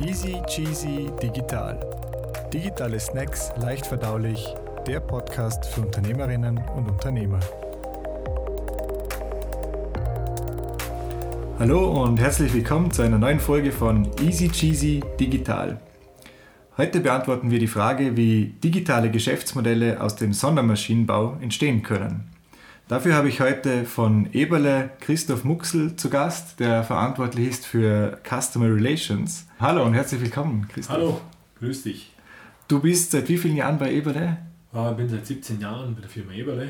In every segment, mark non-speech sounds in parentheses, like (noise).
Easy Cheesy Digital. Digitale Snacks leicht verdaulich. Der Podcast für Unternehmerinnen und Unternehmer. Hallo und herzlich willkommen zu einer neuen Folge von Easy Cheesy Digital. Heute beantworten wir die Frage, wie digitale Geschäftsmodelle aus dem Sondermaschinenbau entstehen können. Dafür habe ich heute von Eberle Christoph Muxel zu Gast, der verantwortlich ist für Customer Relations. Hallo und herzlich willkommen, Christoph. Hallo, grüß dich. Du bist seit wie vielen Jahren bei Eberle? Ich äh, bin seit 17 Jahren bei der Firma Eberle.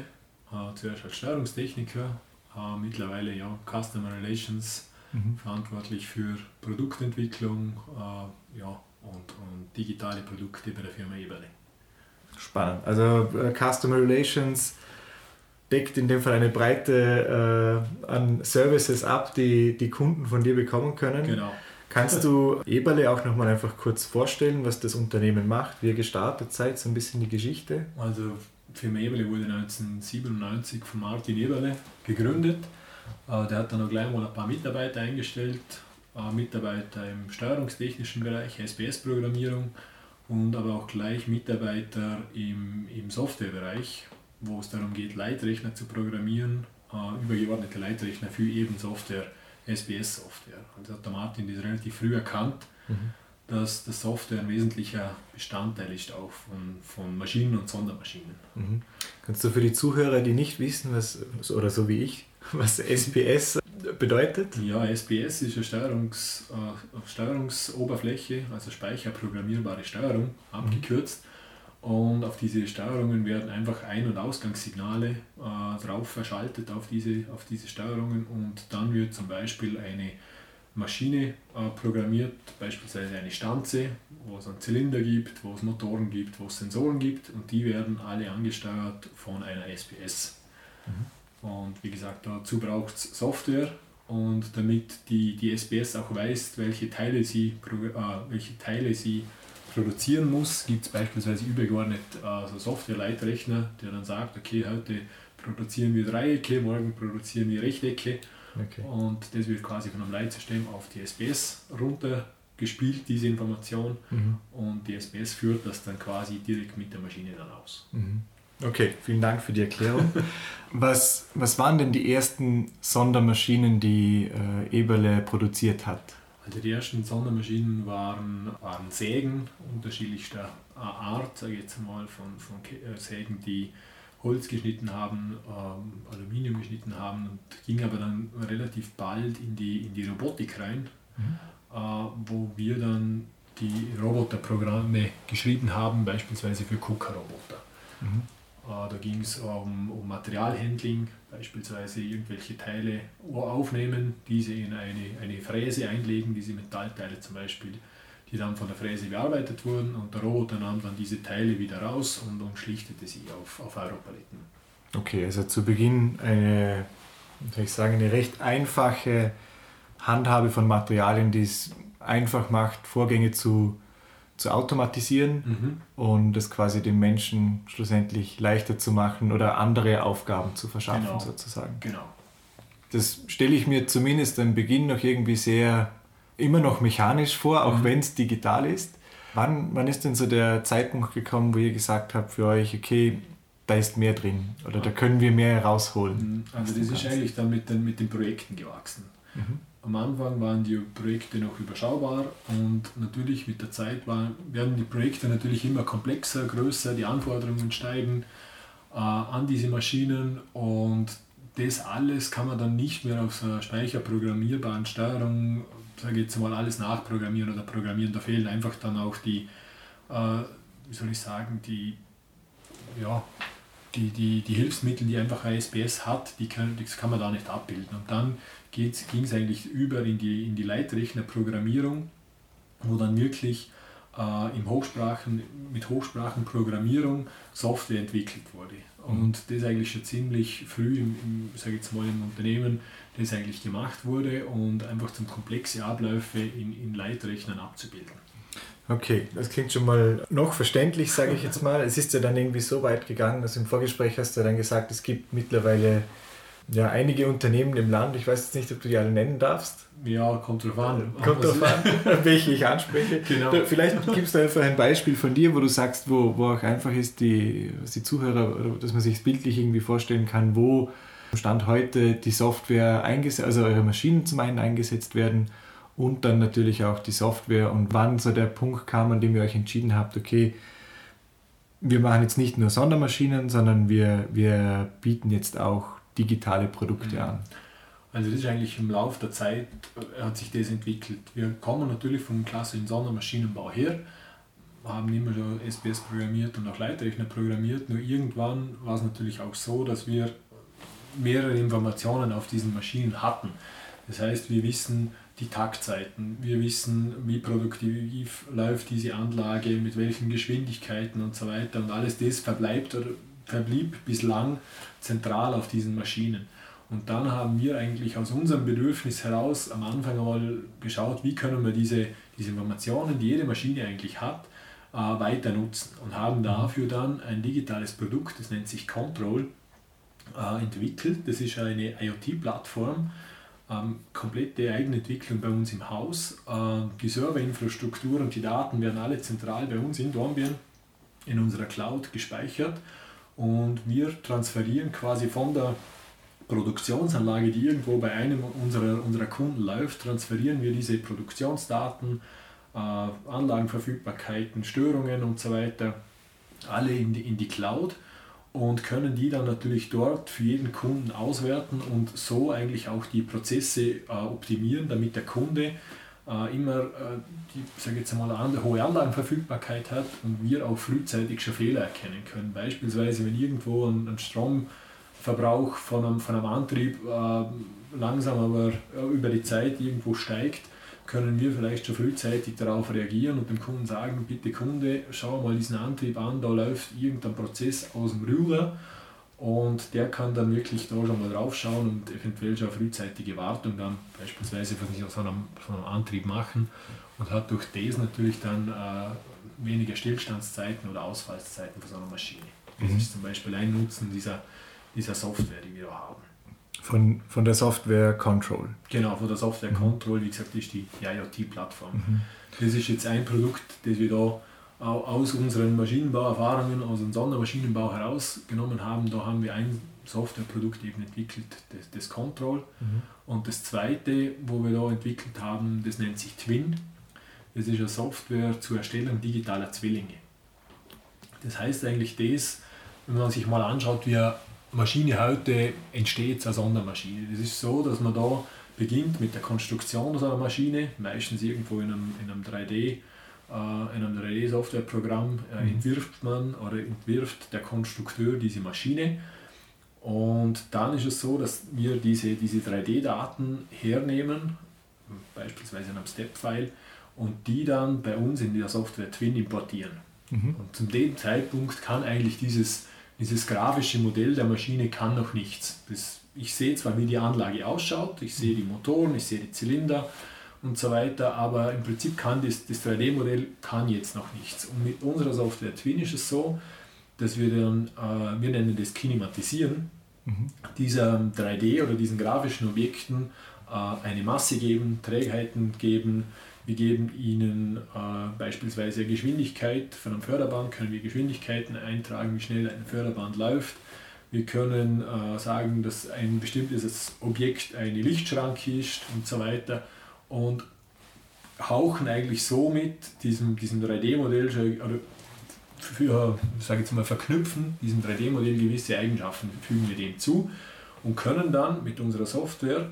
Äh, zuerst als Steuerungstechniker, äh, mittlerweile ja Customer Relations, mhm. verantwortlich für Produktentwicklung ja, und, und digitale Produkte bei der Firma Eberle. Spannend. Also Customer Relations deckt in dem Fall eine Breite äh, an Services ab, die die Kunden von dir bekommen können. Genau. Kannst du Eberle auch nochmal einfach kurz vorstellen, was das Unternehmen macht, wie ihr gestartet seid, so ein bisschen die Geschichte? Also Firma Eberle wurde 1997 von Martin Eberle gegründet. Äh, der hat dann auch gleich mal ein paar Mitarbeiter eingestellt, äh, Mitarbeiter im steuerungstechnischen Bereich, SPS-Programmierung und aber auch gleich Mitarbeiter im, im Softwarebereich, wo es darum geht, Leitrechner zu programmieren, äh, übergeordnete Leitrechner für eben Software, SBS-Software. Also hat der Martin das relativ früh erkannt, mhm. dass das Software ein wesentlicher Bestandteil ist auch von, von Maschinen und Sondermaschinen. Mhm. Kannst du für die Zuhörer, die nicht wissen, was, oder so wie ich, (laughs) was SPS bedeutet? Ja, SPS ist eine Steuerungs, äh, Steuerungsoberfläche, also speicherprogrammierbare Steuerung, abgekürzt. Mhm. Und auf diese Steuerungen werden einfach Ein- und Ausgangssignale äh, drauf verschaltet auf diese, auf diese Steuerungen und dann wird zum Beispiel eine Maschine äh, programmiert, beispielsweise eine Stanze, wo es einen Zylinder gibt, wo es Motoren gibt, wo es Sensoren gibt und die werden alle angesteuert von einer SPS. Mhm. Und wie gesagt, dazu braucht es Software und damit die, die SPS auch weiß, welche Teile sie, äh, welche Teile sie produzieren muss, gibt es beispielsweise übergeordnet also Software-Leitrechner, der dann sagt, okay, heute produzieren wir Dreiecke, morgen produzieren wir Rechtecke. Okay. Und das wird quasi von einem Leitsystem auf die SPS runtergespielt, diese Information. Mhm. Und die SPS führt das dann quasi direkt mit der Maschine dann aus. Mhm. Okay, vielen Dank für die Erklärung. (laughs) was, was waren denn die ersten Sondermaschinen, die äh, Eberle produziert hat? Also die ersten Sondermaschinen waren, waren Sägen unterschiedlichster Art, sage ich jetzt mal, von, von äh, Sägen, die Holz geschnitten haben, ähm, Aluminium geschnitten haben und ging aber dann relativ bald in die, in die Robotik rein, mhm. äh, wo wir dann die Roboterprogramme geschrieben haben, beispielsweise für KUKA-Roboter. Mhm. Äh, da ging es um, um Materialhandling, beispielsweise irgendwelche Teile aufnehmen, diese in eine, eine Fräse einlegen, diese Metallteile zum Beispiel, die dann von der Fräse bearbeitet wurden und der Roboter nahm dann diese Teile wieder raus und, und schlichtete sie auf, auf Europaletten. Okay, also zu Beginn eine, soll ich sagen, eine recht einfache Handhabe von Materialien, die es einfach macht, Vorgänge zu zu automatisieren mhm. und es quasi dem Menschen schlussendlich leichter zu machen oder andere Aufgaben zu verschaffen genau. sozusagen. Genau. Das stelle ich mir zumindest am Beginn noch irgendwie sehr immer noch mechanisch vor, auch mhm. wenn es digital ist. Wann, wann ist denn so der Zeitpunkt gekommen, wo ihr gesagt habt für euch, okay, da ist mehr drin oder da können wir mehr herausholen? Mhm. Also das ist eigentlich dann mit den, mit den Projekten gewachsen. Mhm. Am Anfang waren die Projekte noch überschaubar und natürlich mit der Zeit war, werden die Projekte natürlich immer komplexer, größer, die Anforderungen steigen äh, an diese Maschinen und das alles kann man dann nicht mehr auf so einer speicherprogrammierbaren Steuerung, sage ich jetzt mal, alles nachprogrammieren oder programmieren. Da fehlen einfach dann auch die, äh, wie soll ich sagen, die, ja, die, die, die Hilfsmittel, die einfach ASBS hat, die können, das kann man da nicht abbilden. Und dann ging es eigentlich über in die, in die Leitrechnerprogrammierung, wo dann wirklich äh, im Hochsprachen, mit Hochsprachenprogrammierung Software entwickelt wurde. Mhm. Und das eigentlich schon ziemlich früh im, im, sag jetzt mal, im Unternehmen das eigentlich gemacht wurde und einfach zum komplexe Abläufe in, in Leitrechnern abzubilden. Okay, das klingt schon mal noch verständlich, sage ich jetzt mal. Es ist ja dann irgendwie so weit gegangen, dass im Vorgespräch hast du dann gesagt, es gibt mittlerweile ja, einige Unternehmen im Land, ich weiß jetzt nicht, ob du die alle nennen darfst. Ja, kommt drauf an. Kommt drauf an, (laughs) (laughs) welche ich anspreche. Genau. Vielleicht gibst du einfach ein Beispiel von dir, wo du sagst, wo, wo auch einfach ist, die, die Zuhörer, dass man sich es bildlich irgendwie vorstellen kann, wo Stand heute die Software eingesetzt, also eure Maschinen zum einen eingesetzt werden und dann natürlich auch die Software und wann so der Punkt kam, an dem ihr euch entschieden habt, okay, wir machen jetzt nicht nur Sondermaschinen, sondern wir, wir bieten jetzt auch digitale Produkte mhm. an. Also das ist eigentlich im Laufe der Zeit äh, hat sich das entwickelt. Wir kommen natürlich vom klassischen Sondermaschinenbau her, haben immer schon SPS programmiert und auch Leitrechner programmiert, nur irgendwann war es natürlich auch so, dass wir mehrere Informationen auf diesen Maschinen hatten. Das heißt, wir wissen die Taktzeiten, wir wissen, wie produktiv läuft diese Anlage, mit welchen Geschwindigkeiten und so weiter und alles das verbleibt oder verblieb bislang zentral auf diesen Maschinen. Und dann haben wir eigentlich aus unserem Bedürfnis heraus am Anfang einmal geschaut, wie können wir diese, diese Informationen, die jede Maschine eigentlich hat, äh, weiter nutzen und haben dafür dann ein digitales Produkt, das nennt sich Control, äh, entwickelt. Das ist eine IoT-Plattform, ähm, komplette Eigenentwicklung bei uns im Haus. Äh, die Serverinfrastruktur und die Daten werden alle zentral bei uns in Dornbirn in unserer Cloud gespeichert und wir transferieren quasi von der Produktionsanlage, die irgendwo bei einem unserer, unserer Kunden läuft, transferieren wir diese Produktionsdaten, äh, Anlagenverfügbarkeiten, Störungen und so weiter alle in die, in die Cloud und können die dann natürlich dort für jeden Kunden auswerten und so eigentlich auch die Prozesse äh, optimieren, damit der Kunde äh, immer äh, die sage jetzt mal, eine hohe Anlagenverfügbarkeit hat und wir auch frühzeitig schon Fehler erkennen können. Beispielsweise, wenn irgendwo ein, ein Stromverbrauch von einem, von einem Antrieb äh, langsam aber über die Zeit irgendwo steigt, können wir vielleicht schon frühzeitig darauf reagieren und dem Kunden sagen, bitte Kunde, schau mal diesen Antrieb an, da läuft irgendein Prozess aus dem Rührer und der kann dann wirklich da schon mal drauf schauen und eventuell schon frühzeitige Wartung dann beispielsweise von so einem, von einem Antrieb machen und hat durch das natürlich dann äh, weniger Stillstandszeiten oder Ausfallszeiten von so einer Maschine. Das mhm. ist zum Beispiel ein Nutzen dieser, dieser Software, die wir da haben. Von, von der Software Control. Genau, von der Software mhm. Control, wie gesagt, ist die, IoT-Plattform. Mhm. Das ist jetzt ein Produkt, das wir da aus unseren Maschinenbauerfahrungen, aus dem Sondermaschinenbau herausgenommen haben. Da haben wir ein Softwareprodukt eben entwickelt, das, das Control. Mhm. Und das zweite, wo wir da entwickelt haben, das nennt sich Twin. Das ist eine Software zur Erstellung digitaler Zwillinge. Das heißt eigentlich das, wenn man sich mal anschaut, wie eine Maschine heute entsteht, eine Sondermaschine. Das ist so, dass man da beginnt mit der Konstruktion so einer Maschine, meistens irgendwo in einem, in einem 3D- äh, in einem 3D-Softwareprogramm äh, mhm. entwirft man oder entwirft der Konstrukteur diese Maschine. Und dann ist es so, dass wir diese, diese 3D-Daten hernehmen, beispielsweise in einem Step-File, und die dann bei uns in der Software Twin importieren. Mhm. Und zu dem Zeitpunkt kann eigentlich dieses, dieses grafische Modell der Maschine kann noch nichts. Das, ich sehe zwar, wie die Anlage ausschaut, ich sehe die Motoren, ich sehe die Zylinder, und so weiter, aber im Prinzip kann das, das 3D-Modell kann jetzt noch nichts. Und mit unserer Software Twin ist es so, dass wir dann, äh, wir nennen das Kinematisieren, mhm. dieser 3D oder diesen grafischen Objekten äh, eine Masse geben, Trägheiten geben, wir geben ihnen äh, beispielsweise Geschwindigkeit von einem Förderband, können wir Geschwindigkeiten eintragen, wie schnell ein Förderband läuft. Wir können äh, sagen, dass ein bestimmtes Objekt eine Lichtschranke ist und so weiter und hauchen eigentlich somit diesem, diesem 3D-Modell oder für, sage jetzt mal, verknüpfen diesem 3D-Modell gewisse Eigenschaften, fügen wir dem zu und können dann mit unserer Software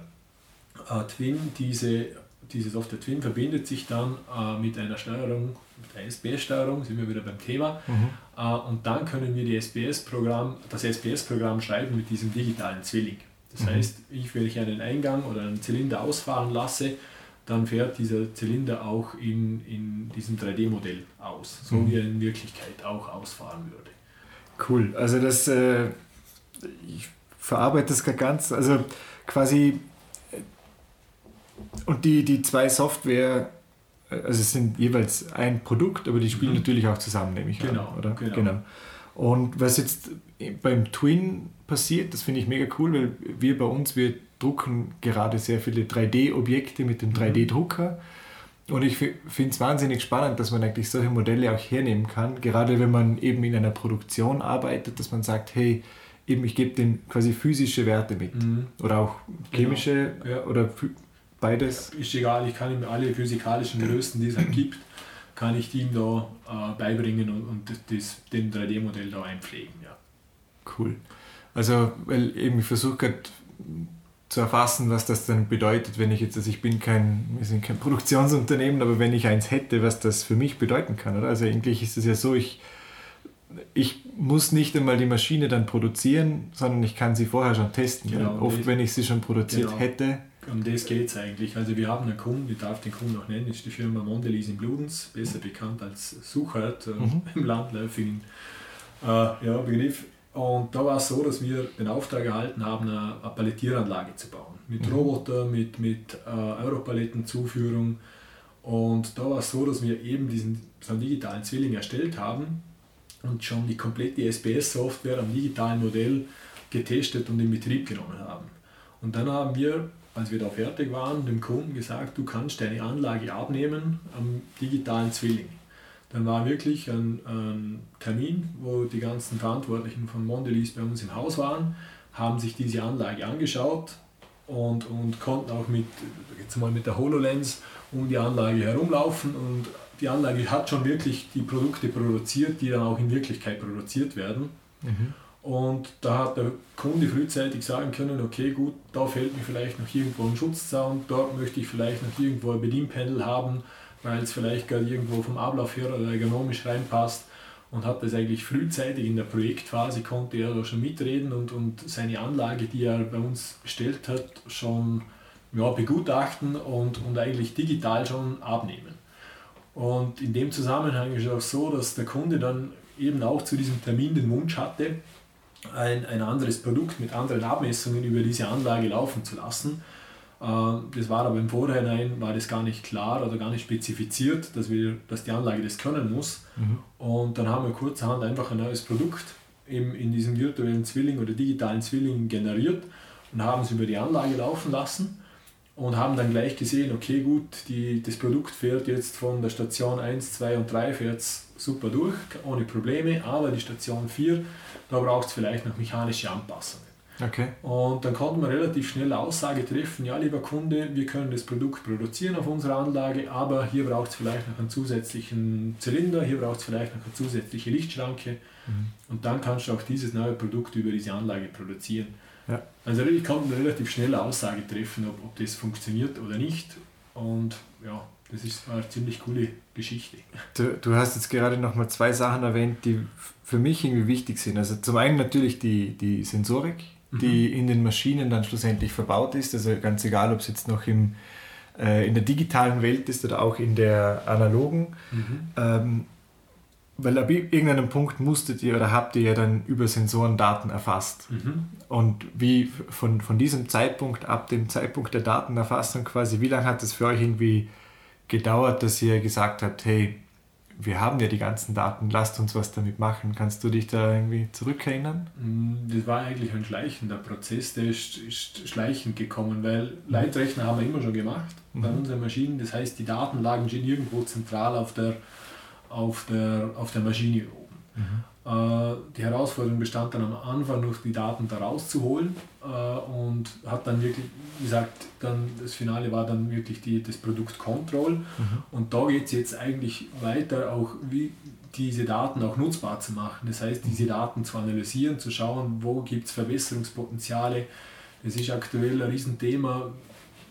äh, Twin diese, diese Software Twin verbindet sich dann äh, mit einer Steuerung, mit der SPS-Steuerung, sind wir wieder beim Thema, mhm. äh, und dann können wir die SPS-Programm, das SPS-Programm schreiben mit diesem digitalen Zwilling. Das mhm. heißt, ich, wenn ich einen Eingang oder einen Zylinder ausfahren lasse, dann fährt dieser Zylinder auch in, in diesem 3D-Modell aus, so mhm. wie er in Wirklichkeit auch ausfahren würde. Cool, also das, äh, ich verarbeite das ganz, also quasi, und die, die zwei Software, also es sind jeweils ein Produkt, aber die spielen mhm. natürlich auch zusammen, nehme ich genau, an, oder? Genau. genau. Und was jetzt beim Twin passiert, das finde ich mega cool, weil wir bei uns, wir drucken gerade sehr viele 3D-Objekte mit dem 3D-Drucker. Und ich finde es wahnsinnig spannend, dass man eigentlich solche Modelle auch hernehmen kann, gerade wenn man eben in einer Produktion arbeitet, dass man sagt, hey, eben ich gebe den quasi physische Werte mit mhm. oder auch chemische genau. ja. oder beides. Ist egal, ich kann ihm alle physikalischen Größen, die es halt gibt, kann ich ihm da äh, beibringen und, und das, den 3D-Modell da einpflegen. Ja. Cool. Also, weil eben ich versuche gerade zu erfassen, was das dann bedeutet, wenn ich jetzt, also ich bin kein, wir sind kein Produktionsunternehmen, aber wenn ich eins hätte, was das für mich bedeuten kann, oder? Also eigentlich ist es ja so, ich, ich muss nicht einmal die Maschine dann produzieren, sondern ich kann sie vorher schon testen. Genau, Oft, wenn ich sie schon produziert genau. hätte. Um das geht es eigentlich. Also wir haben einen Kunden, ich darf den Kunden auch nennen, ist die Firma Mondelez in Bludenz, besser bekannt als Suchert äh, mhm. im Landläufigen äh, ja, Begriff. Und da war es so, dass wir den Auftrag erhalten haben, eine, eine Palettieranlage zu bauen. Mit mhm. Roboter, mit, mit äh, Europalettenzuführung. Und da war es so, dass wir eben diesen so einen digitalen Zwilling erstellt haben und schon die komplette SPS-Software am digitalen Modell getestet und in Betrieb genommen haben. Und dann haben wir, als wir da fertig waren, dem Kunden gesagt, du kannst deine Anlage abnehmen am digitalen Zwilling. Dann war wirklich ein, ein Termin, wo die ganzen Verantwortlichen von Mondelez bei uns im Haus waren, haben sich diese Anlage angeschaut und, und konnten auch mit, jetzt mal mit der HoloLens um die Anlage herumlaufen und die Anlage hat schon wirklich die Produkte produziert, die dann auch in Wirklichkeit produziert werden. Mhm. Und da hat der Kunde frühzeitig sagen können, okay gut, da fehlt mir vielleicht noch irgendwo ein Schutzzaun, dort möchte ich vielleicht noch irgendwo ein Bedienpendel haben, weil es vielleicht gerade irgendwo vom Ablauf her oder ergonomisch reinpasst und hat das eigentlich frühzeitig in der Projektphase, konnte er da schon mitreden und, und seine Anlage, die er bei uns bestellt hat, schon ja, begutachten und, und eigentlich digital schon abnehmen. Und in dem Zusammenhang ist es auch so, dass der Kunde dann eben auch zu diesem Termin den Wunsch hatte, ein, ein anderes Produkt mit anderen Abmessungen über diese Anlage laufen zu lassen. Äh, das war aber im Vorhinein war das gar nicht klar oder gar nicht spezifiziert, dass, wir, dass die Anlage das können muss. Mhm. Und dann haben wir kurzerhand einfach ein neues Produkt in, in diesem virtuellen Zwilling oder digitalen Zwilling generiert und haben es über die Anlage laufen lassen und haben dann gleich gesehen, okay gut, die, das Produkt fährt jetzt von der Station 1, 2 und 3 fährt super durch, ohne Probleme, aber die Station 4 da braucht es vielleicht noch mechanische Anpassungen. Okay. Und dann konnte man relativ schnell eine Aussage treffen, ja lieber Kunde, wir können das Produkt produzieren auf unserer Anlage, aber hier braucht es vielleicht noch einen zusätzlichen Zylinder, hier braucht es vielleicht noch eine zusätzliche Lichtschranke mhm. und dann kannst du auch dieses neue Produkt über diese Anlage produzieren. Ja. Also ich konnte eine relativ schnelle Aussage treffen, ob, ob das funktioniert oder nicht und ja, das ist eine ziemlich coole Geschichte. Du, du hast jetzt gerade noch mal zwei Sachen erwähnt, die für mich irgendwie wichtig sind. Also zum einen natürlich die, die Sensorik, mhm. die in den Maschinen dann schlussendlich verbaut ist. Also ganz egal, ob es jetzt noch im, äh, in der digitalen Welt ist oder auch in der analogen. Mhm. Ähm, weil ab irgendeinem Punkt musstet ihr oder habt ihr ja dann über Sensoren Daten erfasst. Mhm. Und wie von, von diesem Zeitpunkt, ab dem Zeitpunkt der Datenerfassung quasi, wie lange hat es für euch irgendwie gedauert, dass ihr gesagt habt, hey, wir haben ja die ganzen Daten, lasst uns was damit machen. Kannst du dich da irgendwie zurückerinnern? Mm, das war eigentlich ein schleichender Prozess, der ist, ist schleichend gekommen, weil Leitrechner haben wir immer schon gemacht mhm. bei unseren Maschinen. Das heißt, die Daten lagen schon irgendwo zentral auf der, auf der, auf der Maschine oben. Mhm. Äh, die Herausforderung bestand dann am Anfang noch, die Daten da rauszuholen äh, und hat dann wirklich, wie gesagt, dann das Finale war dann wirklich die, das Produkt Control mhm. und da geht es jetzt eigentlich weiter, auch wie diese Daten auch nutzbar zu machen. Das heißt, diese Daten zu analysieren, zu schauen, wo gibt es Verbesserungspotenziale. Das ist aktuell ein Riesenthema.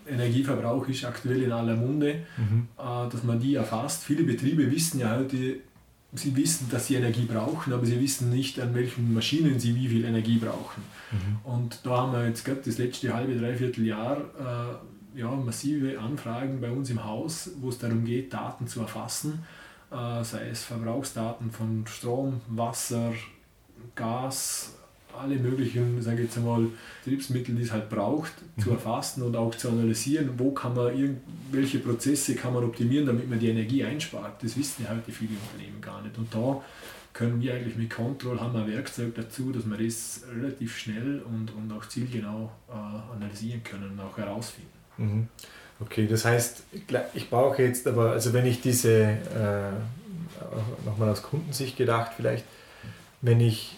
Energieverbrauch ist aktuell in aller Munde, mhm. Äh, dass man die erfasst. Viele Betriebe wissen ja heute, sie wissen, dass sie Energie brauchen, aber sie wissen nicht, an welchen Maschinen sie wie viel Energie brauchen. Mhm. Und da haben wir jetzt gerade das letzte halbe, dreiviertel Jahr äh, ja, massive Anfragen bei uns im Haus, wo es darum geht, Daten zu erfassen, äh, sei es Verbrauchsdaten von Strom, Wasser, Gas, alle möglichen, sage ich jetzt einmal, Betriebsmittel, die es halt braucht, mhm. zu erfassen und auch zu analysieren, wo kann man irgendwelche Prozesse kann man optimieren, damit man die Energie einspart. Das wissen ja heute viele Unternehmen gar nicht. Und da können wir eigentlich mit Control haben ein Werkzeug dazu, dass wir das relativ schnell und, und auch zielgenau äh, analysieren können und auch herausfinden. Mhm. Okay, das heißt, ich brauche jetzt aber, also wenn ich diese, äh, nochmal aus Kundensicht gedacht vielleicht, wenn ich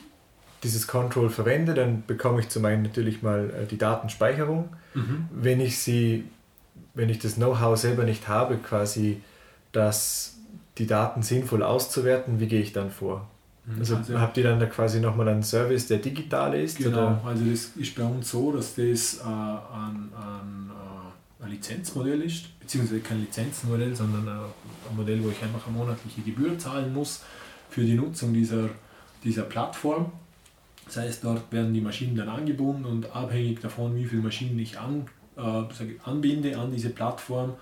dieses Control verwende, dann bekomme ich zum einen natürlich mal äh, die Datenspeicherung. Mhm. Wenn ich sie, wenn ich das Know-how selber nicht habe, quasi das die Daten sinnvoll auszuwerten, wie gehe ich dann vor? Mhm. Also, also habt ihr dann da quasi nochmal einen Service, der digital ist? Genau, oder? also das ist bei uns so, dass das äh, ein, ein, äh, ein, Lizenzmodell ist, beziehungsweise kein Lizenzmodell, sondern ein, ein Modell, wo ich einfach eine monatliche Gebühr zahlen muss für die Nutzung dieser, dieser Plattform. Das heißt, dort werden die Maschinen dann angebunden und abhängig davon, wie viele Maschinen ich an, äh, anbinde an diese Plattform,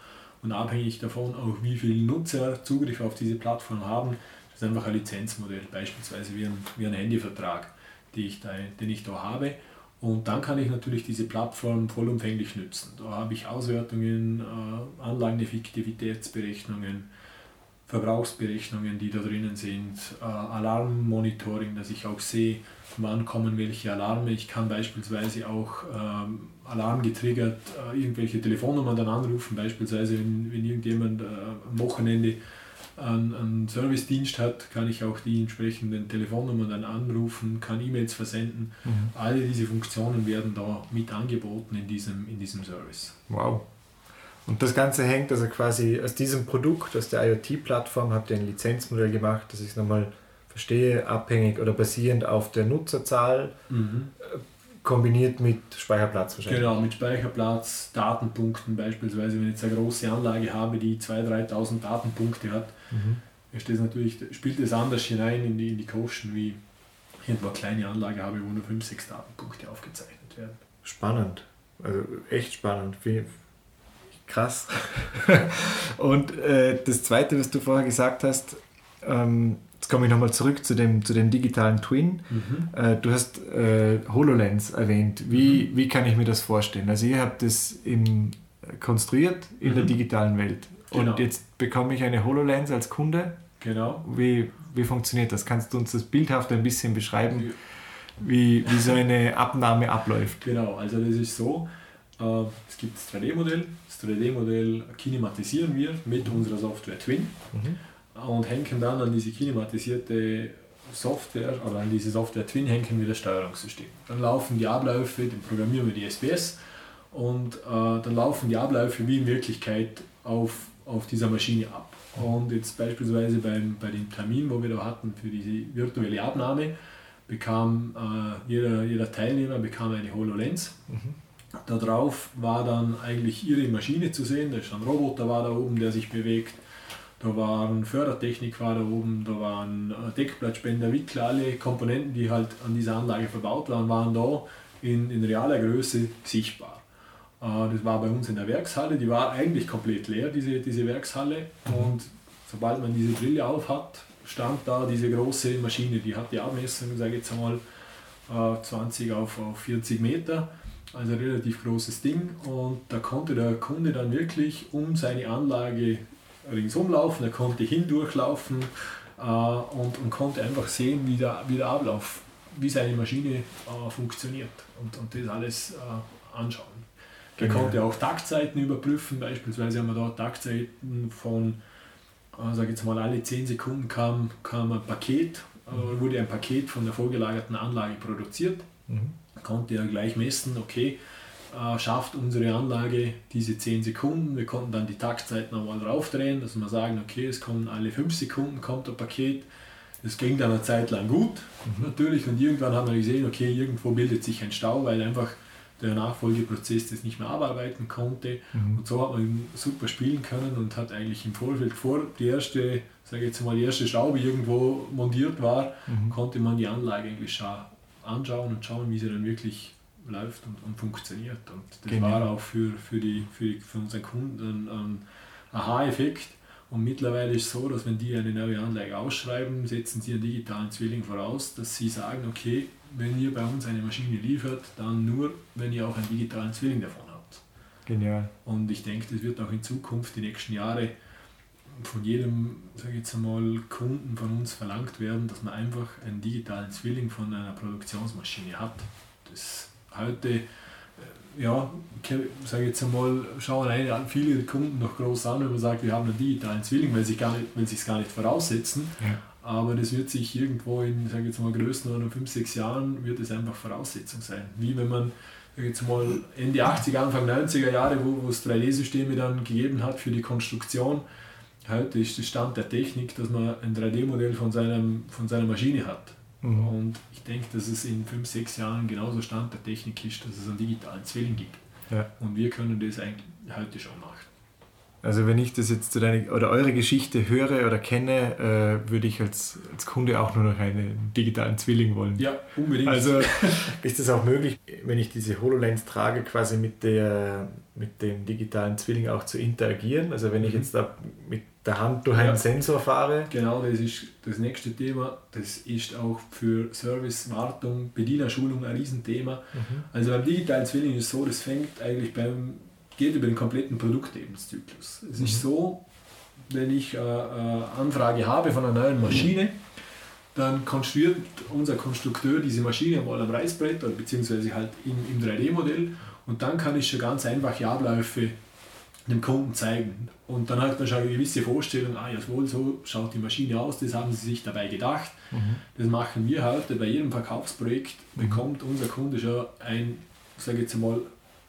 und abhängig davon auch wie viele Nutzer Zugriff auf diese Plattform haben, das ist einfach ein Lizenzmodell, beispielsweise wie ein, wie ein Handyvertrag, ich da, den ich da habe. Und dann kann ich natürlich diese Plattform vollumfänglich nutzen. Da habe ich Auswertungen, äh, Anlageneffektivitätsberechnungen, Verbrauchsberechnungen, die da drinnen sind, äh, Alarmmonitoring, dass ich auch sehe, wann kommen welche Alarme. Ich kann beispielsweise auch ähm, alarmgetriggert äh, irgendwelche Telefonnummern dann anrufen, beispielsweise wenn, wenn irgendjemand äh, am Wochenende einen, einen Servicedienst hat, kann ich auch die entsprechenden Telefonnummern dann anrufen, kann E-Mails versenden. Mhm. Alle diese Funktionen werden da mit angeboten in diesem, in diesem Service. Wow. Und das Ganze hängt also quasi aus diesem Produkt, aus der IoT-Plattform, habt ihr ein Lizenzmodell gemacht, das ich nochmal verstehe, abhängig oder basierend auf der Nutzerzahl, mhm. kombiniert mit Speicherplatz wahrscheinlich. Genau, mit Speicherplatz, Datenpunkten beispielsweise. Wenn ich jetzt eine große Anlage habe, die 2.000, 3.000 Datenpunkte hat, mhm. das natürlich, spielt das anders hinein in die, in die Kosten, wie ich eine kleine Anlage habe, wo nur 5, 6 Datenpunkte aufgezeichnet werden. Spannend, also echt spannend. Wie, krass. (laughs) Und äh, das Zweite, was du vorher gesagt hast, ähm, jetzt komme ich nochmal zurück zu dem, zu dem digitalen Twin. Mhm. Äh, du hast äh, HoloLens erwähnt. Wie, mhm. wie kann ich mir das vorstellen? Also ihr habt das im, konstruiert in mhm. der digitalen Welt. Genau. Und jetzt bekomme ich eine HoloLens als Kunde. Genau. Wie, wie funktioniert das? Kannst du uns das bildhaft ein bisschen beschreiben, wie, wie so eine Abnahme abläuft? Genau, also das ist so, äh, es gibt das 3D-Modell. Das 3D-Modell kinematisieren wir mit unserer Software Twin mhm. und hängen dann an diese kinematisierte Software oder an diese Software Twin hängen wir das Steuerungssystem. Dann laufen die Abläufe, dann programmieren wir die SPS und äh, dann laufen die Abläufe wie in Wirklichkeit auf, auf dieser Maschine ab. Und jetzt beispielsweise beim, bei dem Termin, wo wir da hatten für diese virtuelle Abnahme, bekam äh, jeder, jeder Teilnehmer bekam eine HoloLens. Mhm Darauf war dann eigentlich ihre Maschine zu sehen, da ist ein Roboter war da oben, der sich bewegt. Da war ein Fördertechnik war da oben, da waren äh, Deckblattspender, Wickler, alle Komponenten, die halt an dieser Anlage verbaut waren, waren da in, in realer Größe sichtbar. Äh, das war bei uns in der Werkshalle, die war eigentlich komplett leer, diese, diese Werkshalle. Und sobald man diese Brille auf hat, stand da diese große Maschine, die hat die Abmessung, sage ich jetzt einmal, 20 auf, auf 40 Meter also ein relativ großes Ding. Und da konnte der Kunde dann wirklich um seine Anlage ringsum laufen, er konnte hindurchlaufen äh, und, und konnte einfach sehen, wie der, wie der Ablauf, wie seine Maschine äh, funktioniert und, und das alles äh, anschauen. Er genau. konnte auch Taktzeiten überprüfen, beispielsweise haben wir da Taktzeiten von, äh, sage jetzt mal, alle 10 Sekunden kam, kam ein Paket, äh, mhm. wurde ein Paket von der vorgelagerten Anlage produziert. Mhm konnte er gleich messen, okay, äh, schafft unsere Anlage diese 10 Sekunden. Wir konnten dann die Taktzeit nochmal draufdrehen, dass wir sagen, okay, es kommen alle 5 Sekunden kommt ein Paket. Das ging dann eine Zeit lang gut, mhm. natürlich, und irgendwann haben wir gesehen, okay, irgendwo bildet sich ein Stau, weil einfach der Nachfolgeprozess das nicht mehr abarbeiten konnte. Mhm. Und so hat man super spielen können und hat eigentlich im Vorfeld, vor die erste, sage jetzt mal, die erste Schraube irgendwo montiert war, mhm. konnte man die Anlage eigentlich schon anschauen und schauen, wie sie dann wirklich läuft und, und funktioniert. Und das genau. war auch für, für, die, für, die, für unseren Kunden ein Aha-Effekt. Und mittlerweile ist es so, dass wenn die eine neue Anlage ausschreiben, setzen sie einen digitalen Zwilling voraus, dass sie sagen, okay, wenn ihr bei uns eine Maschine liefert, dann nur, wenn ihr auch einen digitalen Zwilling davon habt. Genial. Und ich denke, das wird auch in Zukunft, die nächsten Jahre, von jedem, sage ich jetzt einmal, Kunden von uns verlangt werden, dass man einfach einen digitalen Zwilling von einer Produktionsmaschine hat. Das heute, äh, ja, sage ich jetzt einmal, schauen viele Kunden noch groß an, wenn man sagt, wir haben einen digitalen Zwilling, weil sie es gar nicht voraussetzen. Ja. Aber das wird sich irgendwo in, sage jetzt mal, Größenordnung 5, 6 Jahren, wird es einfach Voraussetzung sein. Wie wenn man jetzt mal Ende 80er, Anfang 90er Jahre, wo, wo es 3D-Systeme dann gegeben hat für die Konstruktion, heute ist der Stand der Technik, dass man ein 3D-Modell von, von seiner Maschine hat. Mhm. Und ich denke, dass es in 5, 6 Jahren genauso Stand der Technik ist, dass es einen digitalen Zwilling gibt. Ja. Und wir können das eigentlich heute schon machen. Also wenn ich das jetzt zu deiner oder eure Geschichte höre oder kenne, äh, würde ich als, als Kunde auch nur noch einen digitalen Zwilling wollen. Ja, unbedingt. Also (laughs) ist es auch möglich, wenn ich diese HoloLens trage, quasi mit, der, mit dem digitalen Zwilling auch zu interagieren? Also wenn ich mhm. jetzt da mit der Hand durch einen ja. Sensor fahre? Genau, das ist das nächste Thema. Das ist auch für Service, Wartung, Bedienerschulung ein Riesenthema. Mhm. Also beim digitalen Zwilling ist es so, das fängt eigentlich beim geht über den kompletten Produktlebenszyklus. Es mhm. ist so, wenn ich eine äh, äh, Anfrage habe von einer neuen Maschine, dann konstruiert unser Konstrukteur diese Maschine einmal am Reißbrett oder beziehungsweise halt im, im 3D-Modell und dann kann ich schon ganz einfache Abläufe dem Kunden zeigen. Und dann hat man schon eine gewisse Vorstellung, ah ja, wohl so schaut die Maschine aus, das haben sie sich dabei gedacht. Mhm. Das machen wir heute bei jedem Verkaufsprojekt, mhm. bekommt unser Kunde schon ein, sage jetzt mal,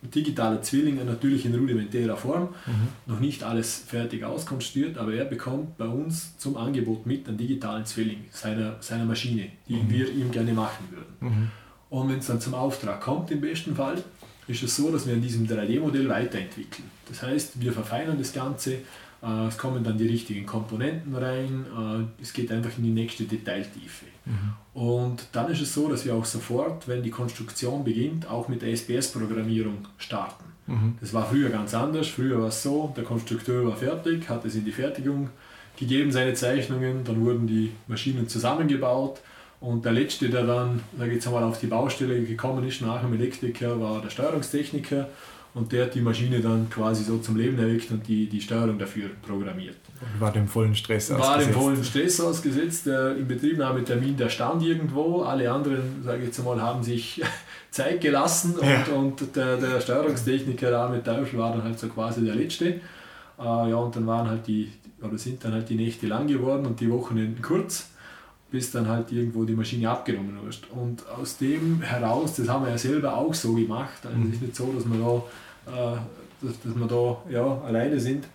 digitaler Zwilling, natürlich in rudimentärer Form, mhm. noch nicht alles fertig auskonstruiert, aber er bekommt bei uns zum Angebot mit einen digitalen Zwilling seiner, seiner Maschine, die mhm. wir ihm gerne machen würden. Mhm. Und wenn es dann zum Auftrag kommt, im besten Fall, ist es so, dass wir in diesem 3D-Modell weiterentwickeln. Das heißt, wir verfeinern das Ganze, äh, es kommen dann die richtigen Komponenten rein, äh, es geht einfach in die nächste Detailtiefe. Mhm. Und dann ist es so, dass wir auch sofort, wenn die Konstruktion beginnt, auch mit der SPS-Programmierung starten. Mhm. Das war früher ganz anders. Früher war es so, der Konstrukteur war fertig, hat es in die Fertigung gegeben, seine Zeichnungen, dann wurden die Maschinen zusammengebaut und der letzte, der dann, ich jetzt einmal, auf die Baustelle gekommen ist nach dem Elektriker, war der Steuerungstechniker und der hat die Maschine dann quasi so zum Leben erweckt und die, die Steuerung dafür programmiert. Und war dem vollen Stress war ausgesetzt. War dem vollen Stress ausgesetzt. Der Inbetriebnahmetermin, der stand irgendwo. Alle anderen, sage ich jetzt mal, haben sich (laughs) Zeit gelassen und, ja. und der, der Steuerungstechniker Ahmed Teufel war dann halt so quasi der Letzte. Äh, ja, und dann waren halt die, oder sind dann halt die Nächte lang geworden und die Wochenenden kurz bis dann halt irgendwo die Maschine abgenommen wird. Und aus dem heraus, das haben wir ja selber auch so gemacht, also es ist nicht so, dass wir da äh, dass, dass wir da ja, alleine sind.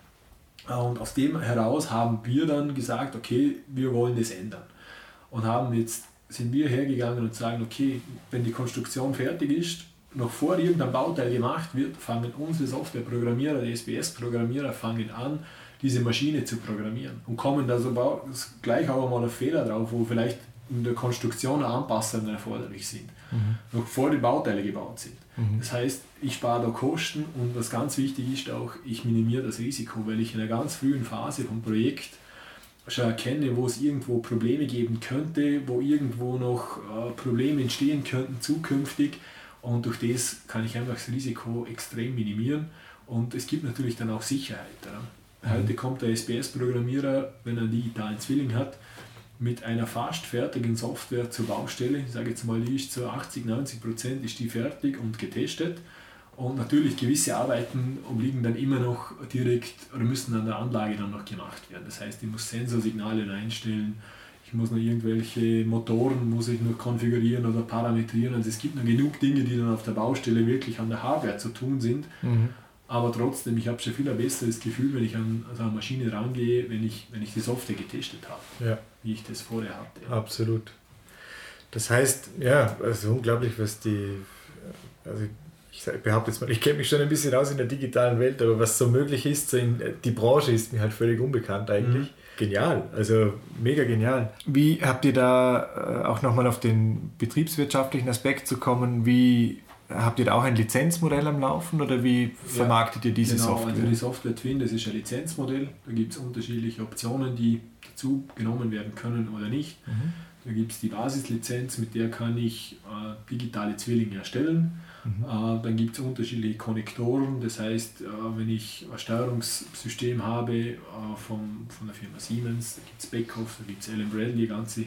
Und aus dem heraus haben wir dann gesagt, okay, wir wollen das ändern. Und haben jetzt, sind wir hergegangen und sagen, okay, wenn die Konstruktion fertig ist, noch vor irgendein Bauteil gemacht wird, fangen unsere Softwareprogrammierer, die SPS-Programmierer, fangen an, diese Maschine zu programmieren und kommen da so gleich auch mal auf Fehler drauf, wo vielleicht in der Konstruktion Anpassungen erforderlich sind, mhm. noch vor die Bauteile gebaut sind. Mhm. Das heißt, ich spare da Kosten und was ganz wichtig ist auch, ich minimiere das Risiko, weil ich in einer ganz frühen Phase vom Projekt schon erkenne, wo es irgendwo Probleme geben könnte, wo irgendwo noch äh, Probleme entstehen könnten zukünftig und durch das kann ich einfach das Risiko extrem minimieren und es gibt natürlich dann auch Sicherheit. Ja. Heute kommt der SPS-Programmierer, wenn er einen digitalen Zwilling hat, mit einer fast fertigen Software zur Baustelle. Ich sage jetzt mal, die ist zu 80, 90 Prozent ist die fertig und getestet. Und natürlich gewisse Arbeiten obliegen dann immer noch direkt oder müssen an der Anlage dann noch gemacht werden. Das heißt, ich muss Sensorsignale einstellen, ich muss noch irgendwelche Motoren muss ich noch konfigurieren oder parametrieren. Also es gibt noch genug Dinge, die dann auf der Baustelle wirklich an der Hardware zu tun sind. Mhm. Aber trotzdem, ich habe schon viel ein besseres Gefühl, wenn ich an so eine Maschine rangehe, wenn ich, wenn ich die Software getestet habe, ja. wie ich das vorher hatte. Absolut. Das heißt, ja, also unglaublich, was die, also ich behaupte jetzt mal, ich kenne mich schon ein bisschen aus in der digitalen Welt, aber was so möglich ist, so in, die Branche ist mir halt völlig unbekannt eigentlich. Mhm. Genial, also mega genial. Wie habt ihr da äh, auch nochmal auf den betriebswirtschaftlichen Aspekt zu kommen, wie habt ihr da auch ein Lizenzmodell am Laufen oder wie vermarktet ihr diese genau, Software? Also die Software Twin, das ist ein Lizenzmodell. Da gibt es unterschiedliche Optionen, die dazu genommen werden können oder nicht. Mhm. Da gibt es die Basislizenz, mit der kann ich äh, digitale Zwillinge erstellen. Mhm. Äh, dann gibt es unterschiedliche Konnektoren, das heißt, äh, wenn ich ein Steuerungssystem habe äh, vom, von der Firma Siemens, da gibt es Beckhoff, da gibt es Allen Bradley, die ganze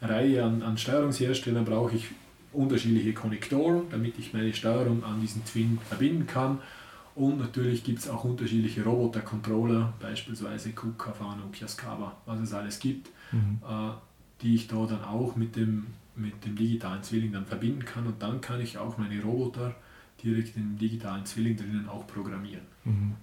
Reihe an, an Steuerungsherstellern, brauche ich unterschiedliche Konnektoren, damit ich meine Steuerung an diesen Twin verbinden kann. Und natürlich gibt es auch unterschiedliche Roboter-Controller, beispielsweise KUKA, Fano, Kiaskava, was es alles gibt, mhm. äh, die ich da dann auch mit dem mit dem digitalen Zwilling dann verbinden kann und dann kann ich auch meine Roboter direkt im digitalen Zwilling drinnen auch programmieren. Mhm.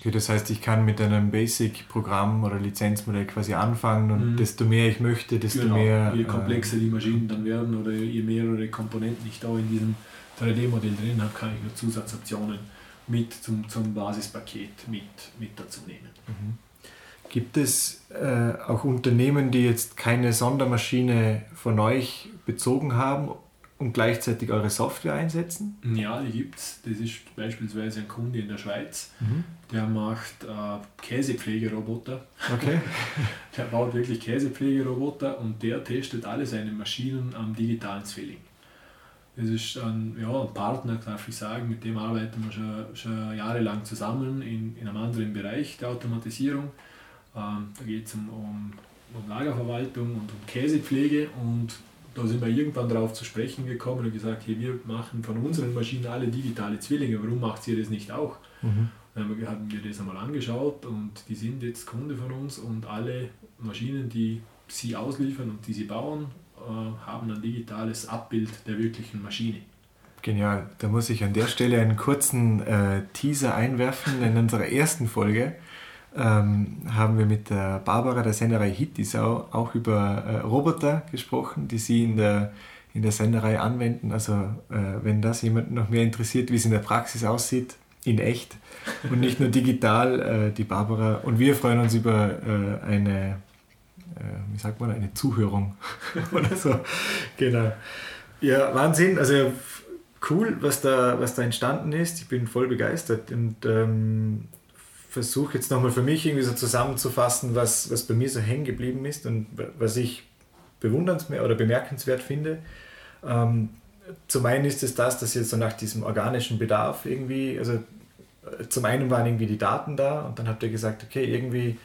Okay, das heißt, ich kann mit einem Basic-Programm oder Lizenzmodell quasi anfangen und mhm. desto mehr ich möchte, desto genau. mehr. Je äh, komplexer äh, die Maschinen dann werden oder je mehrere Komponenten ich da in diesem 3D-Modell drin habe, kann ich nur Zusatzoptionen mit zum, zum Basispaket mit, mit dazu nehmen. Mhm. Gibt es äh, auch Unternehmen, die jetzt keine Sondermaschine von euch bezogen haben und gleichzeitig eure Software einsetzen? Ja, die gibt es. Das ist beispielsweise ein Kunde in der Schweiz, mhm. der macht äh, Käsepflegeroboter. Okay. (laughs) der baut wirklich Käsepflegeroboter und der testet alle seine Maschinen am digitalen Zwilling. Das ist ein, ja, ein Partner, darf ich sagen, mit dem arbeiten wir schon, schon jahrelang zusammen in, in einem anderen Bereich der Automatisierung. Ähm, da geht es um, um, um, Lagerverwaltung und um Käsepflege und da sind wir irgendwann darauf zu sprechen gekommen und gesagt, hey, wir machen von unseren Maschinen alle digitale Zwillinge, warum macht ihr das nicht auch? Mhm. Dann haben wir das einmal angeschaut und die sind jetzt Kunde von uns und alle Maschinen, die sie ausliefern und die sie bauen, äh, haben ein digitales Abbild der wirklichen Maschine. Genial. Da muss ich an der Stelle einen kurzen äh, Teaser einwerfen in unserer ersten Folge ähm, haben wir mit der Barbara der Senderei Hittisau auch über äh, Roboter gesprochen, die sie in der, in der Senderei anwenden. Also äh, wenn das jemand noch mehr interessiert, wie es in der Praxis aussieht, in echt und nicht nur digital, äh, die Barbara und wir freuen uns über äh, eine, äh, wie sagt man, eine Zuhörung (laughs) oder so. Genau. Ja, Wahnsinn. Also cool, was da, was da entstanden ist. Ich bin voll begeistert und ähm, versuche jetzt nochmal für mich irgendwie so zusammenzufassen, was, was bei mir so hängen geblieben ist und was ich bewundernswert oder bemerkenswert finde. Ähm, zum einen ist es das, dass jetzt so nach diesem organischen Bedarf irgendwie, also äh, zum einen waren irgendwie die Daten da und dann habt ihr gesagt, okay, irgendwie,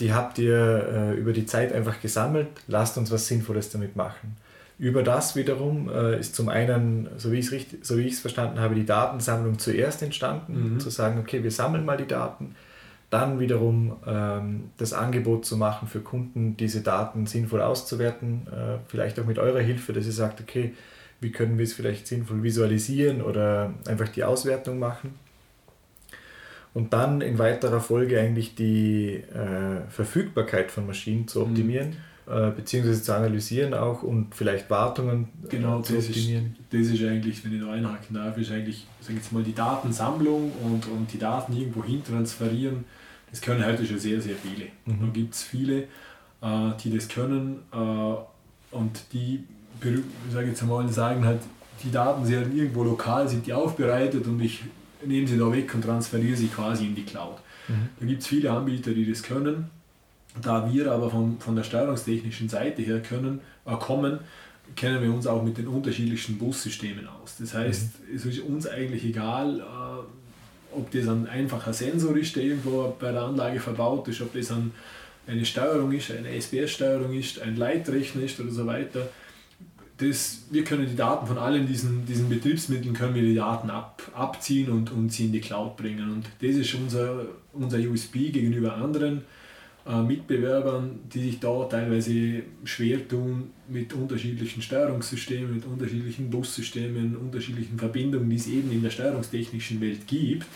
die habt ihr äh, über die Zeit einfach gesammelt, lasst uns was Sinnvolles damit machen. Über das wiederum äh, ist zum einen, so wie ich es so verstanden habe, die Datensammlung zuerst entstanden, mhm. zu sagen, okay, wir sammeln mal die Daten, dann wiederum ähm, das Angebot zu machen für Kunden, diese Daten sinnvoll auszuwerten, äh, vielleicht auch mit eurer Hilfe, dass ihr sagt, okay, wie können wir es vielleicht sinnvoll visualisieren oder einfach die Auswertung machen. Und dann in weiterer Folge eigentlich die äh, Verfügbarkeit von Maschinen zu mhm. optimieren. Mhm äh, beziehungsweise zu analysieren auch und vielleicht Wartungen äh, genau, zu optimieren. Ist, das ist eigentlich, wenn ich da einhaken darf, ist eigentlich, sag jetzt mal, die Datensammlung und, und die Daten irgendwo hin transferieren. Das können heute schon sehr, sehr viele. Mhm. Da gibt es viele, äh, die das können äh, und die, sage jetzt mal, sagen halt, die Daten sind irgendwo lokal, sind die aufbereitet und ich nehme sie da weg und transferiere sie quasi in die Cloud. Mhm. Da gibt es viele Anbieter, die das können da wir aber von, von der steuerungstechnischen Seite her können, äh, kommen, kennen wir uns auch mit den unterschiedlichsten Bussystemen aus. Das heißt, mhm. es ist uns eigentlich egal, äh, ob das ein einfacher Sensor ist, der irgendwo bei der Anlage verbaut ist, ob das ein, eine Steuerung ist, eine SPS-Steuerung ist, ein Leitrechner ist oder so weiter. Das, wir können die Daten von allen diesen, diesen Betriebsmitteln können wir die Daten ab, abziehen und, und sie in die Cloud bringen. Und das ist unser, unser USB gegenüber anderen Mitbewerbern, die sich da teilweise schwer tun mit unterschiedlichen Steuerungssystemen, mit unterschiedlichen Bussystemen, unterschiedlichen Verbindungen, die es eben in der steuerungstechnischen Welt gibt.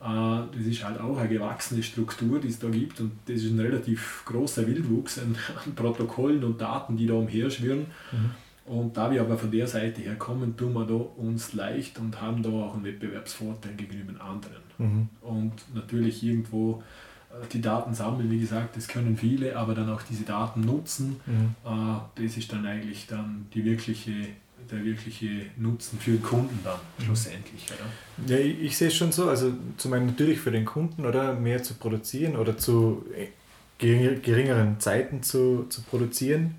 Äh, das ist halt auch eine gewachsene Struktur, die es da gibt und das ist ein relativ großer Wildwuchs an, an Protokollen und Daten, die da umherschwirren. Mhm. Und da wir aber von der Seite her kommen, tun wir da uns leicht und haben da auch einen Wettbewerbsvorteil gegenüber anderen. Mhm. Und natürlich irgendwo die Daten sammeln, wie gesagt, das können viele, aber dann auch diese Daten nutzen, mhm. Äh, das ist dann eigentlich dann die wirkliche, der wirkliche Nutzen für den Kunden dann mhm. schlussendlich. Oder? Ja, ich, ich sehe es schon so, also zum einen natürlich für den Kunden oder mehr zu produzieren oder zu äh, geringeren Zeiten zu, zu produzieren.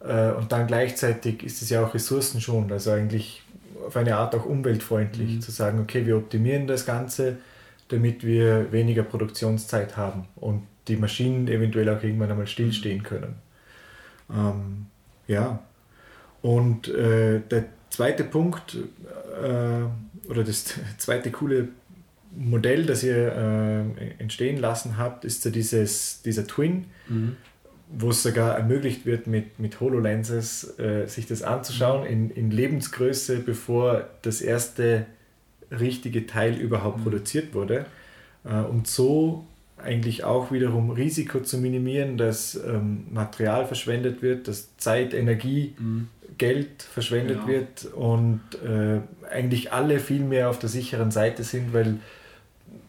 Äh, und dann gleichzeitig ist es ja auch ressourcenschonend, also eigentlich auf eine Art auch umweltfreundlich, mhm. zu sagen, okay, wir optimieren das Ganze, damit wir weniger Produktionszeit haben und die Maschinen eventuell auch irgendwann einmal stillstehen können. Ähm, ja, und äh, der zweite Punkt äh, oder das (laughs) zweite coole Modell, das ihr äh, entstehen lassen habt, ist so dieses, dieser Twin, mhm. wo es sogar ermöglicht wird, mit, mit HoloLenses äh, sich das anzuschauen in, in Lebensgröße, bevor das erste richtige Teil überhaupt mhm. produziert wurde. Äh, und so eigentlich auch wiederum Risiko zu minimieren, dass ähm, Material verschwendet wird, dass Zeit, Energie, mhm. Geld verschwendet genau. wird und äh, eigentlich alle viel mehr auf der sicheren Seite sind, weil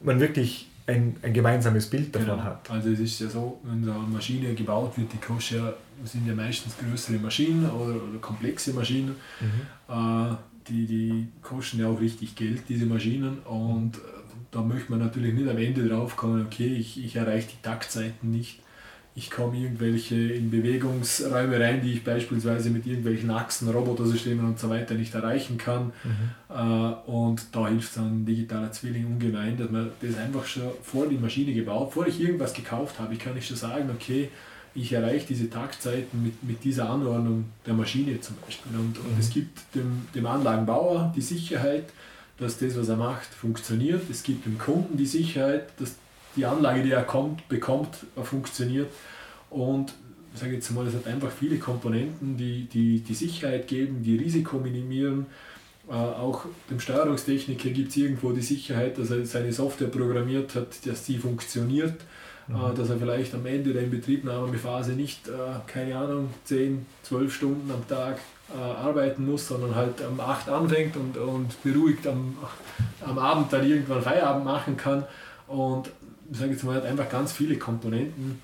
man wirklich ein, ein gemeinsames Bild davon genau. hat. Also es ist ja so, wenn so eine Maschine gebaut wird, die kostet ja, sind ja meistens größere Maschinen oder, oder komplexe Maschinen. Mhm. Äh, die, die kosten ja auch richtig Geld, diese Maschinen. Und äh, da möchte man natürlich nicht am Ende drauf kommen, okay, ich, ich erreiche die Taktzeiten nicht. Ich komme irgendwelche in Bewegungsräume rein, die ich beispielsweise mit irgendwelchen Achsen, Robotersystemen und so weiter nicht erreichen kann. Mhm. Äh, und da hilft dann digitaler Zwilling ungemein, dass man das einfach schon vor die Maschine gebaut, vor ich irgendwas gekauft habe, ich kann nicht schon sagen, okay, ich erreiche diese Taktzeiten mit, mit dieser Anordnung der Maschine zum Beispiel. Und, und mhm. es gibt dem, dem Anlagenbauer die Sicherheit, dass das, was er macht, funktioniert. Es gibt dem Kunden die Sicherheit, dass die Anlage, die er kommt, bekommt, funktioniert. Und ich sage jetzt mal, es hat einfach viele Komponenten, die, die die Sicherheit geben, die Risiko minimieren. Äh, auch dem Steuerungstechniker gibt es irgendwo die Sicherheit, dass er seine Software programmiert hat, dass sie funktioniert. Mhm. dass er vielleicht am Ende der Inbetriebnahmephase nicht, äh, keine Ahnung, 10, 12 Stunden am Tag äh, arbeiten muss, sondern halt um 8 anfängt und, und beruhigt am, am Abend dann irgendwann Feierabend machen kann. Und ich sage jetzt mal, hat einfach ganz viele Komponenten.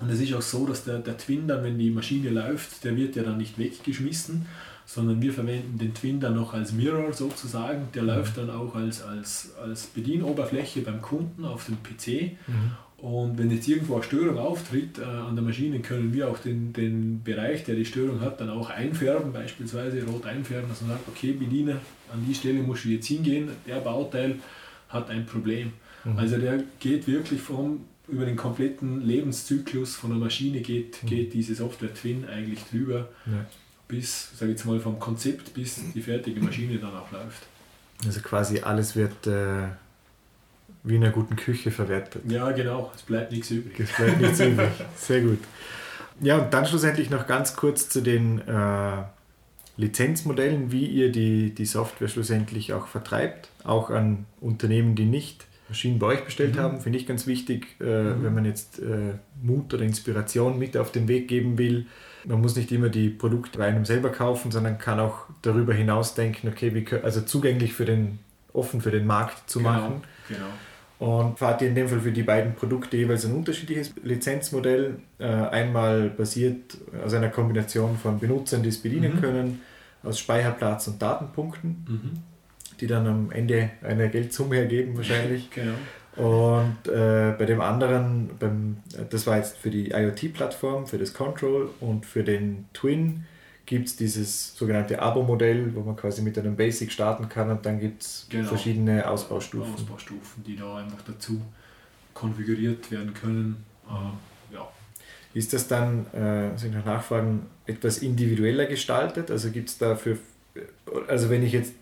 Und es ist auch so, dass der, der Twin dann, wenn die Maschine läuft, der wird ja dann nicht weggeschmissen, sondern wir verwenden den Twin dann noch als Mirror sozusagen. Der mhm. läuft dann auch als, als, als Bedienoberfläche beim Kunden auf dem PC. Mhm. Und wenn jetzt irgendwo eine Störung auftritt äh, an der Maschine, können wir auch den, den Bereich, der die Störung hat, dann auch einfärben, beispielsweise rot einfärben, dass man sagt, okay, Bediene, an die Stelle musst du jetzt hingehen, der Bauteil hat ein Problem. Mhm. Also der geht wirklich vom, über den kompletten Lebenszyklus von der Maschine geht, mhm. geht diese Software Twin eigentlich drüber, ja. bis, sage ich jetzt mal, vom Konzept bis die fertige Maschine dann auch läuft. Also quasi alles wird... Äh wie in einer guten Küche verwertet. Ja, genau. Es bleibt nichts übrig. Es bleibt nichts übrig. (laughs) Sehr gut. Ja, und dann schlussendlich noch ganz kurz zu den äh, Lizenzmodellen, wie ihr die, die Software schlussendlich auch vertreibt, auch an Unternehmen, die nicht Maschinen bei euch bestellt mhm. haben. Finde ich ganz wichtig, äh, mhm. wenn man jetzt äh, Mut oder Inspiration mit auf den Weg geben will. Man muss nicht immer die Produkte bei einem selber kaufen, sondern kann auch darüber hinaus denken, okay, wie, also zugänglich für den, offen für den Markt zu genau, machen. Genau und fahrt ihr in dem Fall für die beiden Produkte jeweils ein unterschiedliches Lizenzmodell. Äh, einmal basiert aus einer Kombination von Benutzern, die es bedienen mhm. können, aus Speicherplatz und Datenpunkten, mhm. die dann am Ende eine Geldsumme ergeben (laughs) wahrscheinlich. genau. Und äh, bei dem anderen, beim, das war jetzt für die IoT-Plattform, für das Control und für den Twin gibt es dieses sogenannte Abo-Modell, wo man quasi mit einem Basic starten kann und dann gibt es genau. verschiedene Ausbaustufen. Ausbaustufen, die da einfach dazu konfiguriert werden können. Äh, ja. Ist das dann, äh, muss ich noch nachfragen, etwas individueller gestaltet? Also gibt es dafür, also wenn ich jetzt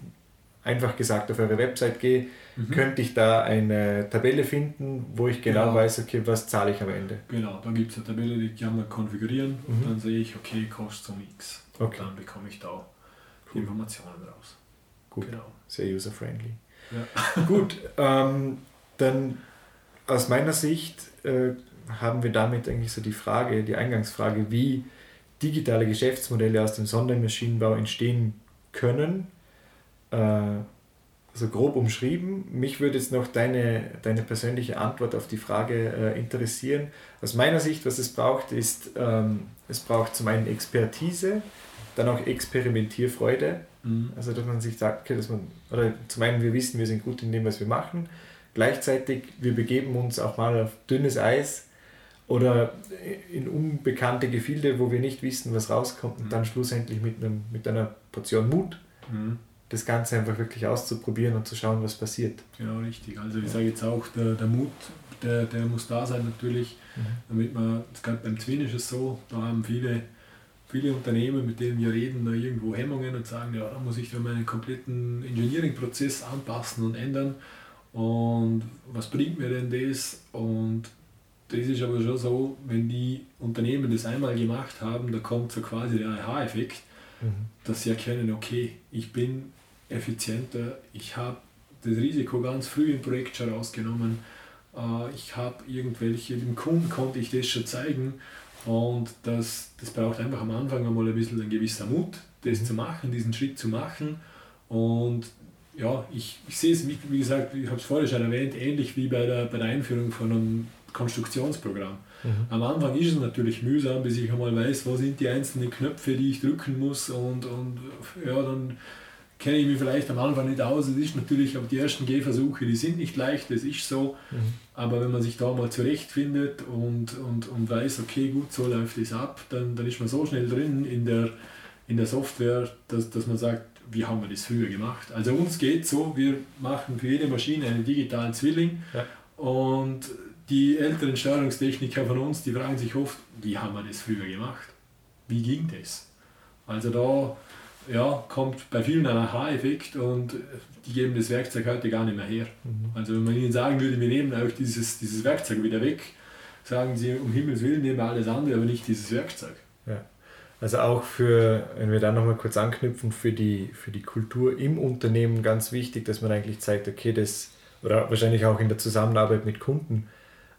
einfach gesagt auf eure Website gehe, mhm. könnte ich da eine Tabelle finden, wo ich genau, genau. weiß, okay, was zahle ich am Ende? Genau, da gibt es eine Tabelle, die kann man konfigurieren mhm. und dann sehe ich, okay, kostet um X. Okay. Dann bekomme ich da cool. Informationen raus. Gut, genau. sehr user-friendly. Ja. (laughs) Gut, ähm, dann aus meiner Sicht äh, haben wir damit eigentlich so die Frage, die Eingangsfrage, wie digitale Geschäftsmodelle aus dem Sondermaschinenbau entstehen können, äh, so grob umschrieben. Mich würde jetzt noch deine, deine persönliche Antwort auf die Frage äh, interessieren. Aus meiner Sicht, was es braucht, ist, ähm, es braucht zum einen Expertise, dann auch Experimentierfreude. Mhm. Also dass man sich sagt, okay, dass man, oder zum einen wir wissen, wir sind gut in dem, was wir machen. Gleichzeitig, wir begeben uns auch mal auf dünnes Eis oder in unbekannte Gefilde, wo wir nicht wissen, was rauskommt und mhm. dann schlussendlich mit, einem, mit einer Portion Mut mhm. das Ganze einfach wirklich auszuprobieren und zu schauen, was passiert. Genau, richtig. Also ich sage jetzt auch, der, der Mut, der, der muss da sein natürlich, mhm. damit man, gerade beim Zwin ist es so, da haben viele viele Unternehmen, mit denen wir reden, da irgendwo Hemmungen und sagen, ja, da muss ich dann meinen kompletten Engineering-Prozess anpassen und ändern. Und was bringt mir denn das? Und das ist aber schon so, wenn die Unternehmen das einmal gemacht haben, da kommt so quasi der Aha-Effekt, mhm. dass sie erkennen, okay, ich bin effizienter, ich habe das Risiko ganz früh im Projekt schon rausgenommen, äh, ich habe irgendwelche, dem Kunden konnte ich das schon zeigen und das, das braucht einfach am Anfang einmal ein bisschen ein gewisser Mut, das mhm. zu machen, diesen Schritt zu machen. Und ja, ich, ich sehe es, wie, wie gesagt, ich habe es vorher schon erwähnt, ähnlich wie bei der, bei der Einführung von einem Konstruktionsprogramm. Mhm. Am Anfang ist es natürlich mühsam, bis ich einmal weiß, wo sind die einzelnen Knöpfe, die ich drücken muss und, und ja, dann kenne ich mich vielleicht am Anfang nicht aus. Es ist natürlich, aber die ersten Gehversuche, die sind nicht leicht, das ist so. Mhm. Aber wenn man sich da mal zurechtfindet und, und, und weiß, okay, gut, so läuft es ab, dann, dann ist man so schnell drin in der, in der Software, dass, dass man sagt, wie haben wir das früher gemacht? Also uns geht so, wir machen für jede Maschine einen digitalen Zwilling ja. und die älteren Steuerungstechniker von uns, die fragen sich oft, wie haben wir das früher gemacht? Wie ging das? Also da ja, kommt bei vielen ein Aha-Effekt und die geben das Werkzeug heute gar nicht mehr her. Mhm. Also wenn man ihnen sagen würde, wir nehmen euch dieses, dieses Werkzeug wieder weg, sagen sie, um Himmels Willen nehmen wir alles andere, aber nicht dieses Werkzeug. Ja. Also auch für, wenn wir da nochmal kurz anknüpfen, für die, für die Kultur im Unternehmen ganz wichtig, dass man eigentlich zeigt, okay, das, oder wahrscheinlich auch in der Zusammenarbeit mit Kunden,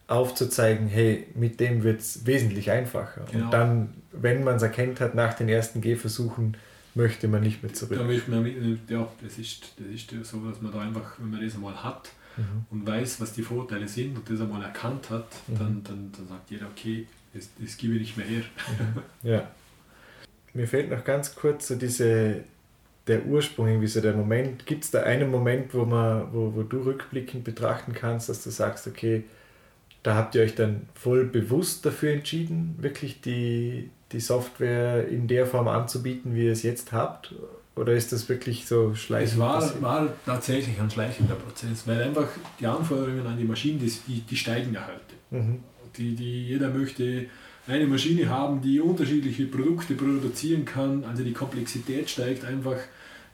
aufzuzeigen, hey, mit dem wird es wesentlich einfacher. Genau. Und dann, wenn man es erkennt hat, nach den ersten Gehversuchen, möchte man nicht mehr zurück. Da möchte man, ja, das ist, das ist so, dass man da einfach, wenn man das einmal hat mhm. und weiß, was die Vorteile sind und das einmal erkannt hat, mhm. dann, dann, dann sagt jeder, okay, das, das gebe ich nicht mehr her. Mhm. Ja. Mir fehlt noch ganz kurz so diese, der Ursprung, irgendwie so der Moment. Gibt es da einen Moment, wo, man, wo, wo du rückblickend betrachten kannst, dass du sagst, okay, da habt ihr euch dann voll bewusst dafür entschieden, wirklich die, die Software in der Form anzubieten, wie ihr es jetzt habt? Oder ist das wirklich so schleichend? Es war, war tatsächlich ein schleichender Prozess, weil einfach die Anforderungen an die Maschinen, die, die steigen ja heute. Mhm. Die, die, jeder möchte eine Maschine haben, die unterschiedliche Produkte produzieren kann, also die Komplexität steigt einfach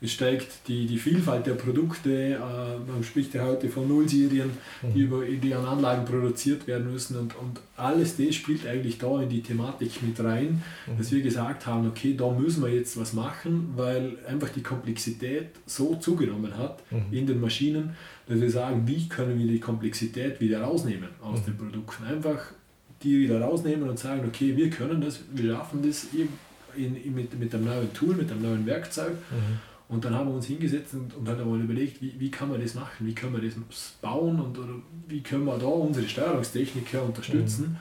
es steigt die, die Vielfalt der Produkte, äh, man spricht ja heute von Nullserien, mhm. die, über, die an Anlagen produziert werden müssen und, und alles das spielt eigentlich da in die Thematik mit rein, mhm. dass wir gesagt haben, okay, da müssen wir jetzt was machen, weil einfach die Komplexität so zugenommen hat mhm. in den Maschinen, dass wir sagen, wie können wir die Komplexität wieder rausnehmen aus mhm. den Produkten. Einfach die wieder rausnehmen und sagen, okay, wir können das, wir schaffen das in, in, mit, mit einem neuen Tool, mit einem neuen Werkzeug. Mhm. Und dann haben wir uns hingesetzt und, und haben einmal überlegt, wie, wie kann man das machen, wie können wir das bauen und oder wie können wir da unsere Steuerungstechniker unterstützen mhm.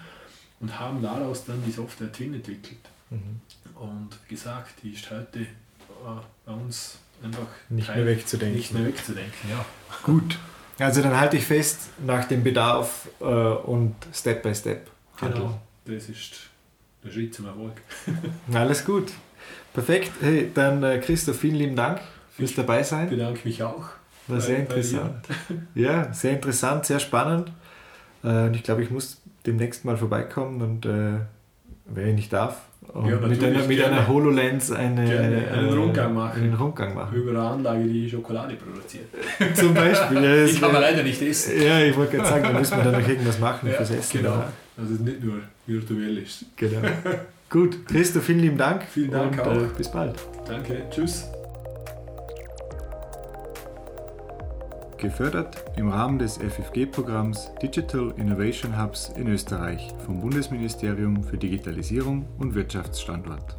und haben daraus dann die Software Twin entwickelt. Mhm. Und gesagt, die ist heute äh, bei uns einfach nicht mehr wegzudenken. Nicht mehr wegzudenken, ja. (laughs) Gut. Also dann halte ich fest, nach dem Bedarf äh, und Step by Step. Handeln. Genau, das ist der Schritt zum Erfolg. (laughs) Alles gut. Perfekt. Hey, dann äh, Christoph, vielen lieben Dank fürs dabei sein. Ich bedanke mich auch. War sehr interessant. Ja, sehr interessant, sehr spannend. Äh, und ich glaube, ich muss demnächst mal vorbeikommen und äh, wer nicht darf, ja, mit, einer, mit einer HoloLens eine, eine, einen, Rundgang machen. einen Rundgang machen. Über eine Anlage, die Schokolade produziert. (laughs) Zum Beispiel. Ja, ich kann man leider nicht essen. Ja, ich wollte gerade sagen, da müssen wir dann noch (laughs) irgendwas machen ja, fürs Essen. Genau, dass es nicht nur virtuell ist. Genau. (laughs) Gut, Christo, vielen lieben Dank. Vielen Dank und, auch. Äh, bis bald. Danke, tschüss. Gefördert im Rahmen des FFG-Programms Digital Innovation Hubs in Österreich vom Bundesministerium für Digitalisierung und Wirtschaftsstandort.